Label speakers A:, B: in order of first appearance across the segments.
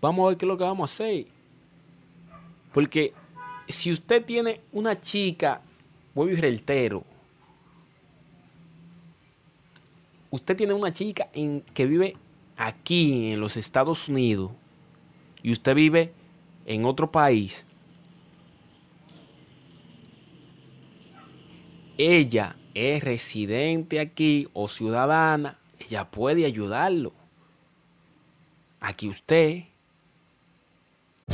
A: Vamos a ver qué es lo que vamos a hacer. Porque si usted tiene una chica, voy a reitero, usted tiene una chica en, que vive aquí en los Estados Unidos y usted vive en otro país, ella es residente aquí o ciudadana, ella puede ayudarlo. Aquí usted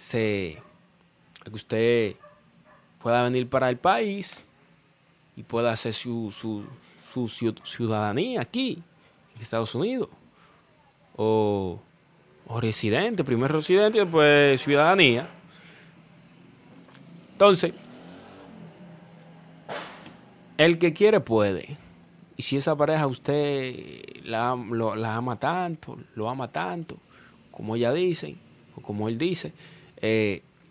A: se, que usted pueda venir para el país y pueda hacer su, su, su ciudadanía aquí, en Estados Unidos. O, o residente, primer residente y después ciudadanía. Entonces, el que quiere puede. Y si esa pareja usted la, la ama tanto, lo ama tanto, como ella dice, o como él dice,
B: eh,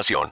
B: información.